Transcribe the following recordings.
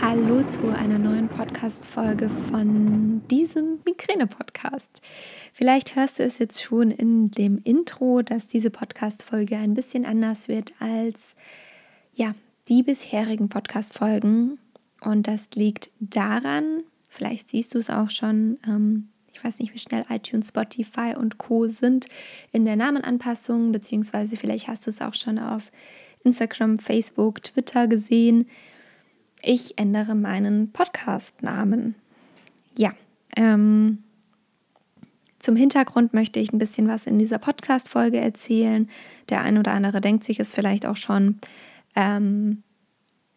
Hallo zu einer neuen Podcast-Folge von diesem Migräne-Podcast. Vielleicht hörst du es jetzt schon in dem Intro, dass diese Podcast-Folge ein bisschen anders wird als ja, die bisherigen Podcast-Folgen. Und das liegt daran, vielleicht siehst du es auch schon, ähm, ich weiß nicht, wie schnell iTunes, Spotify und Co. sind in der Namenanpassung, beziehungsweise vielleicht hast du es auch schon auf Instagram, Facebook, Twitter gesehen ich ändere meinen Podcast-Namen. Ja, ähm, zum Hintergrund möchte ich ein bisschen was in dieser Podcast-Folge erzählen. Der ein oder andere denkt sich es vielleicht auch schon. Ähm,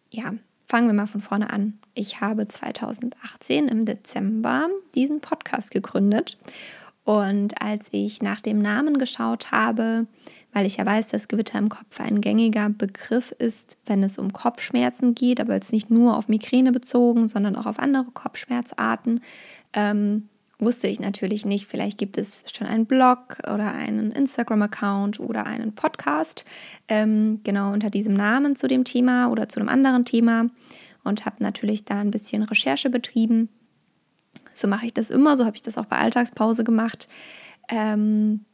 ja, fangen wir mal von vorne an. Ich habe 2018 im Dezember diesen Podcast gegründet. Und als ich nach dem Namen geschaut habe, weil ich ja weiß, dass Gewitter im Kopf ein gängiger Begriff ist, wenn es um Kopfschmerzen geht, aber jetzt nicht nur auf Migräne bezogen, sondern auch auf andere Kopfschmerzarten. Ähm, wusste ich natürlich nicht. Vielleicht gibt es schon einen Blog oder einen Instagram-Account oder einen Podcast, ähm, genau unter diesem Namen zu dem Thema oder zu einem anderen Thema und habe natürlich da ein bisschen Recherche betrieben. So mache ich das immer, so habe ich das auch bei Alltagspause gemacht. Ähm,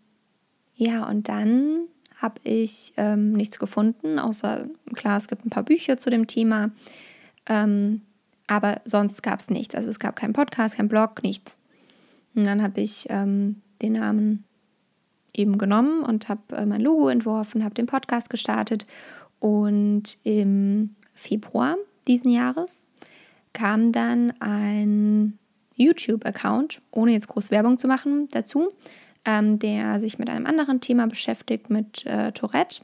ja, und dann habe ich ähm, nichts gefunden, außer klar, es gibt ein paar Bücher zu dem Thema, ähm, aber sonst gab es nichts. Also es gab keinen Podcast, keinen Blog, nichts. Und dann habe ich ähm, den Namen eben genommen und habe äh, mein Logo entworfen, habe den Podcast gestartet und im Februar diesen Jahres kam dann ein YouTube-Account, ohne jetzt groß Werbung zu machen, dazu ähm, der sich mit einem anderen Thema beschäftigt, mit äh, Tourette.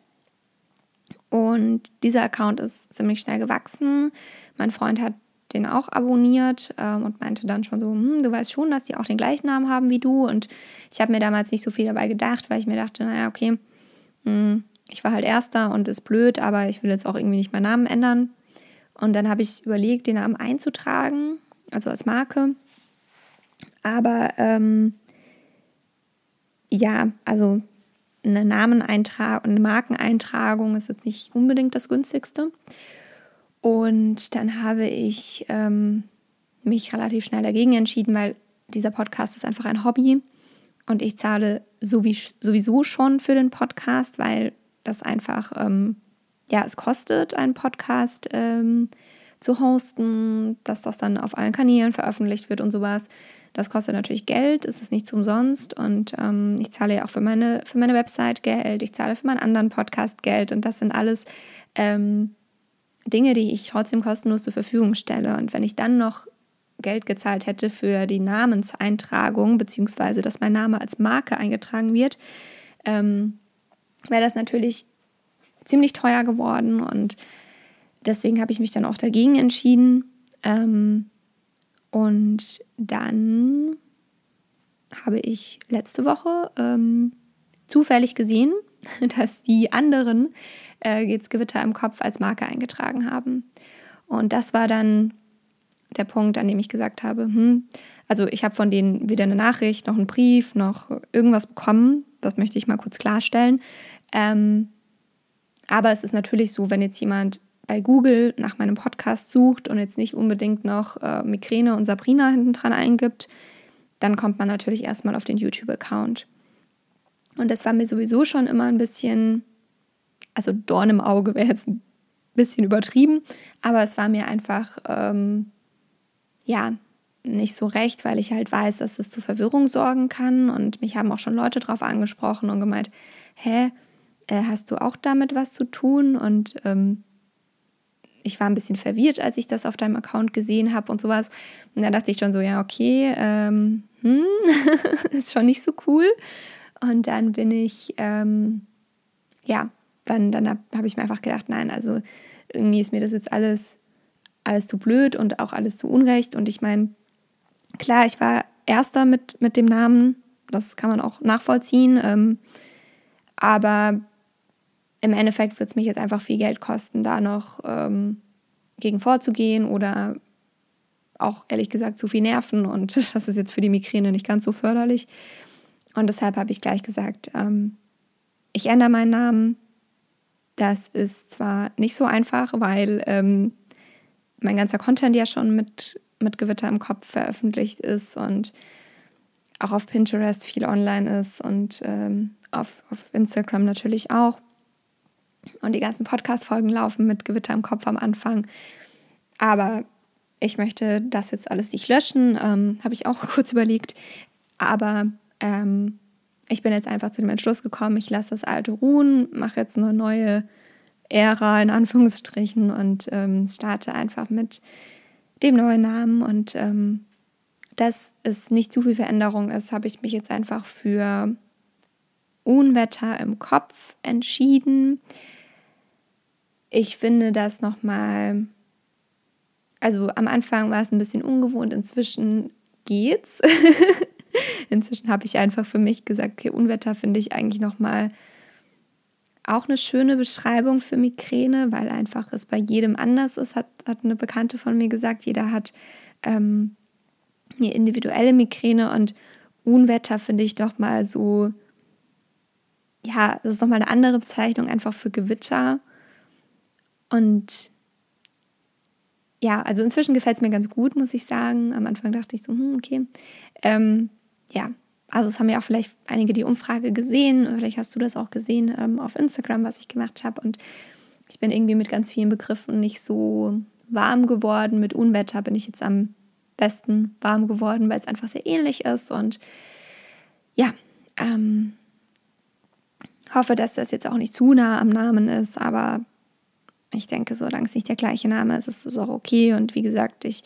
Und dieser Account ist ziemlich schnell gewachsen. Mein Freund hat den auch abonniert ähm, und meinte dann schon so, hm, du weißt schon, dass die auch den gleichen Namen haben wie du. Und ich habe mir damals nicht so viel dabei gedacht, weil ich mir dachte, naja, okay, mh, hm, ich war halt erster und ist blöd, aber ich will jetzt auch irgendwie nicht meinen Namen ändern. Und dann habe ich überlegt, den Namen einzutragen, also als Marke. Aber ähm, ja, also eine Nameneintragung, eine Markeneintragung ist jetzt nicht unbedingt das günstigste. Und dann habe ich ähm, mich relativ schnell dagegen entschieden, weil dieser Podcast ist einfach ein Hobby und ich zahle sowieso schon für den Podcast, weil das einfach, ähm, ja, es kostet, einen Podcast ähm, zu hosten, dass das dann auf allen Kanälen veröffentlicht wird und sowas. Das kostet natürlich Geld, es ist nicht umsonst und ähm, ich zahle ja auch für meine, für meine Website Geld, ich zahle für meinen anderen Podcast Geld und das sind alles ähm, Dinge, die ich trotzdem kostenlos zur Verfügung stelle. Und wenn ich dann noch Geld gezahlt hätte für die Namenseintragung, beziehungsweise dass mein Name als Marke eingetragen wird, ähm, wäre das natürlich ziemlich teuer geworden und deswegen habe ich mich dann auch dagegen entschieden. Ähm, und dann habe ich letzte Woche ähm, zufällig gesehen, dass die anderen äh, jetzt Gewitter im Kopf als Marke eingetragen haben. Und das war dann der Punkt, an dem ich gesagt habe, hm, also ich habe von denen weder eine Nachricht noch einen Brief noch irgendwas bekommen. Das möchte ich mal kurz klarstellen. Ähm, aber es ist natürlich so, wenn jetzt jemand bei Google nach meinem Podcast sucht und jetzt nicht unbedingt noch äh, Migräne und Sabrina hinten dran eingibt, dann kommt man natürlich erstmal auf den YouTube-Account. Und das war mir sowieso schon immer ein bisschen, also Dorn im Auge wäre jetzt ein bisschen übertrieben, aber es war mir einfach, ähm, ja, nicht so recht, weil ich halt weiß, dass es zu Verwirrung sorgen kann. Und mich haben auch schon Leute darauf angesprochen und gemeint, hä, äh, hast du auch damit was zu tun? Und ähm, ich war ein bisschen verwirrt, als ich das auf deinem Account gesehen habe und sowas. Und da dachte ich schon so, ja, okay, ähm, hm, ist schon nicht so cool. Und dann bin ich, ähm, ja, dann, dann habe hab ich mir einfach gedacht, nein, also irgendwie ist mir das jetzt alles, alles zu blöd und auch alles zu unrecht. Und ich meine, klar, ich war Erster mit, mit dem Namen, das kann man auch nachvollziehen. Ähm, aber im Endeffekt wird es mich jetzt einfach viel Geld kosten, da noch ähm, gegen vorzugehen oder auch ehrlich gesagt zu viel Nerven und das ist jetzt für die Migräne nicht ganz so förderlich. Und deshalb habe ich gleich gesagt, ähm, ich ändere meinen Namen. Das ist zwar nicht so einfach, weil ähm, mein ganzer Content ja schon mit, mit Gewitter im Kopf veröffentlicht ist und auch auf Pinterest viel online ist und ähm, auf, auf Instagram natürlich auch. Und die ganzen Podcast-Folgen laufen mit Gewitter im Kopf am Anfang. Aber ich möchte das jetzt alles nicht löschen, ähm, habe ich auch kurz überlegt. Aber ähm, ich bin jetzt einfach zu dem Entschluss gekommen, ich lasse das alte ruhen, mache jetzt eine neue Ära in Anführungsstrichen und ähm, starte einfach mit dem neuen Namen. Und ähm, dass es nicht zu viel Veränderung ist, habe ich mich jetzt einfach für Unwetter im Kopf entschieden. Ich finde das nochmal, also am Anfang war es ein bisschen ungewohnt, inzwischen geht's. inzwischen habe ich einfach für mich gesagt, okay, Unwetter finde ich eigentlich nochmal auch eine schöne Beschreibung für Migräne, weil einfach es bei jedem anders ist, hat, hat eine Bekannte von mir gesagt. Jeder hat ähm, eine individuelle Migräne und Unwetter finde ich doch mal so, ja, das ist nochmal eine andere Bezeichnung einfach für Gewitter. Und ja, also inzwischen gefällt es mir ganz gut, muss ich sagen. Am Anfang dachte ich so, hm, okay. Ähm, ja, also es haben ja auch vielleicht einige die Umfrage gesehen, vielleicht hast du das auch gesehen ähm, auf Instagram, was ich gemacht habe. Und ich bin irgendwie mit ganz vielen Begriffen nicht so warm geworden. Mit Unwetter bin ich jetzt am besten warm geworden, weil es einfach sehr ähnlich ist. Und ja, ähm, hoffe, dass das jetzt auch nicht zu nah am Namen ist, aber ich denke, solange es nicht der gleiche Name ist, ist es auch okay. Und wie gesagt, ich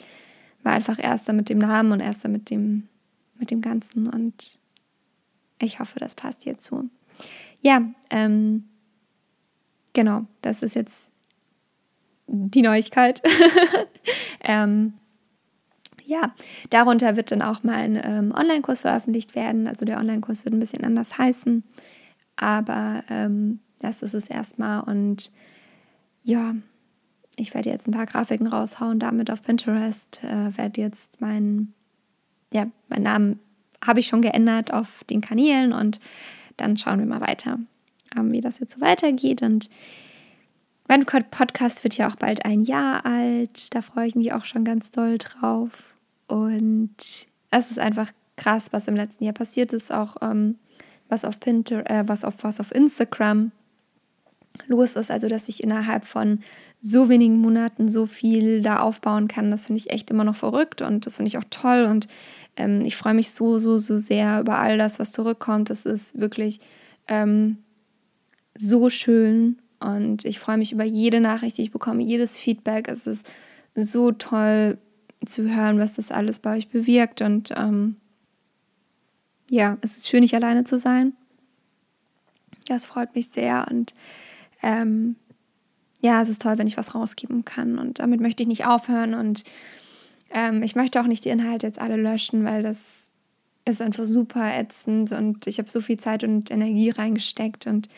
war einfach erster mit dem Namen und erster mit dem, mit dem Ganzen. Und ich hoffe, das passt hier zu. Ja, ähm, genau, das ist jetzt die Neuigkeit. ähm, ja, darunter wird dann auch mein ähm, Online-Kurs veröffentlicht werden. Also der Online-Kurs wird ein bisschen anders heißen. Aber ähm, das ist es erstmal. Und ja, ich werde jetzt ein paar Grafiken raushauen, damit auf Pinterest. Äh, werde jetzt meinen, ja, meinen Namen habe ich schon geändert auf den Kanälen und dann schauen wir mal weiter, ähm, wie das jetzt so weitergeht. Und mein Podcast wird ja auch bald ein Jahr alt. Da freue ich mich auch schon ganz doll drauf. Und es ist einfach krass, was im letzten Jahr passiert ist, auch ähm, was auf Pinterest, äh, was auf was auf Instagram los ist. Also dass ich innerhalb von so wenigen Monaten so viel da aufbauen kann, das finde ich echt immer noch verrückt und das finde ich auch toll und ähm, ich freue mich so, so, so sehr über all das, was zurückkommt. Das ist wirklich ähm, so schön und ich freue mich über jede Nachricht, die ich bekomme, jedes Feedback. Es ist so toll zu hören, was das alles bei euch bewirkt und ähm, ja, es ist schön, nicht alleine zu sein. Das freut mich sehr und ähm, ja, es ist toll, wenn ich was rausgeben kann und damit möchte ich nicht aufhören und ähm, ich möchte auch nicht die Inhalte jetzt alle löschen, weil das ist einfach super ätzend und ich habe so viel Zeit und Energie reingesteckt und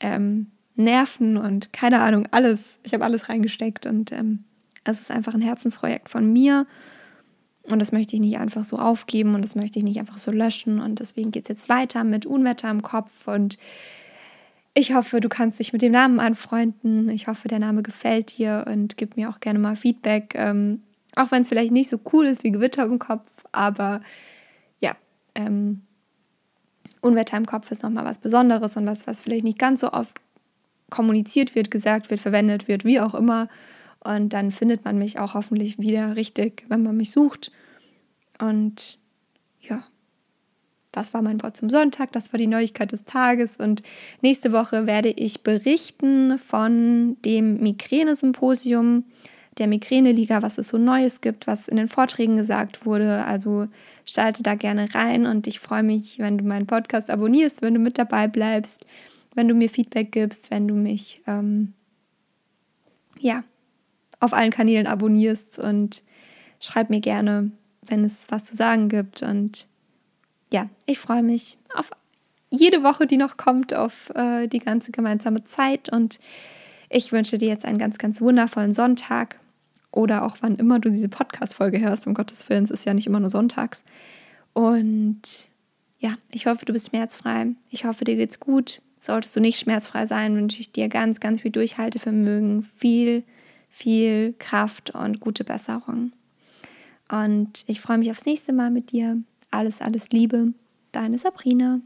ähm, Nerven und keine Ahnung, alles. Ich habe alles reingesteckt und ähm, es ist einfach ein Herzensprojekt von mir und das möchte ich nicht einfach so aufgeben und das möchte ich nicht einfach so löschen. Und deswegen geht es jetzt weiter mit Unwetter im Kopf. Und ich hoffe, du kannst dich mit dem Namen anfreunden. Ich hoffe, der Name gefällt dir und gib mir auch gerne mal Feedback. Ähm, auch wenn es vielleicht nicht so cool ist wie Gewitter im Kopf. Aber ja, ähm, Unwetter im Kopf ist nochmal was Besonderes und was, was vielleicht nicht ganz so oft kommuniziert wird, gesagt wird, verwendet wird, wie auch immer. Und dann findet man mich auch hoffentlich wieder richtig, wenn man mich sucht. Und das war mein Wort zum Sonntag, das war die Neuigkeit des Tages. Und nächste Woche werde ich berichten von dem Migräne-Symposium der Migräne-Liga, was es so Neues gibt, was in den Vorträgen gesagt wurde. Also schalte da gerne rein und ich freue mich, wenn du meinen Podcast abonnierst, wenn du mit dabei bleibst, wenn du mir Feedback gibst, wenn du mich ähm, ja auf allen Kanälen abonnierst und schreib mir gerne, wenn es was zu sagen gibt. Und ja, ich freue mich auf jede Woche, die noch kommt, auf äh, die ganze gemeinsame Zeit. Und ich wünsche dir jetzt einen ganz, ganz wundervollen Sonntag oder auch wann immer du diese Podcast-Folge hörst. Um Gottes Willen, es ist ja nicht immer nur sonntags. Und ja, ich hoffe, du bist schmerzfrei. Ich hoffe, dir geht's gut. Solltest du nicht schmerzfrei sein, wünsche ich dir ganz, ganz viel Durchhaltevermögen, viel viel Kraft und gute Besserung. Und ich freue mich aufs nächste Mal mit dir. Alles, alles Liebe. Deine Sabrina.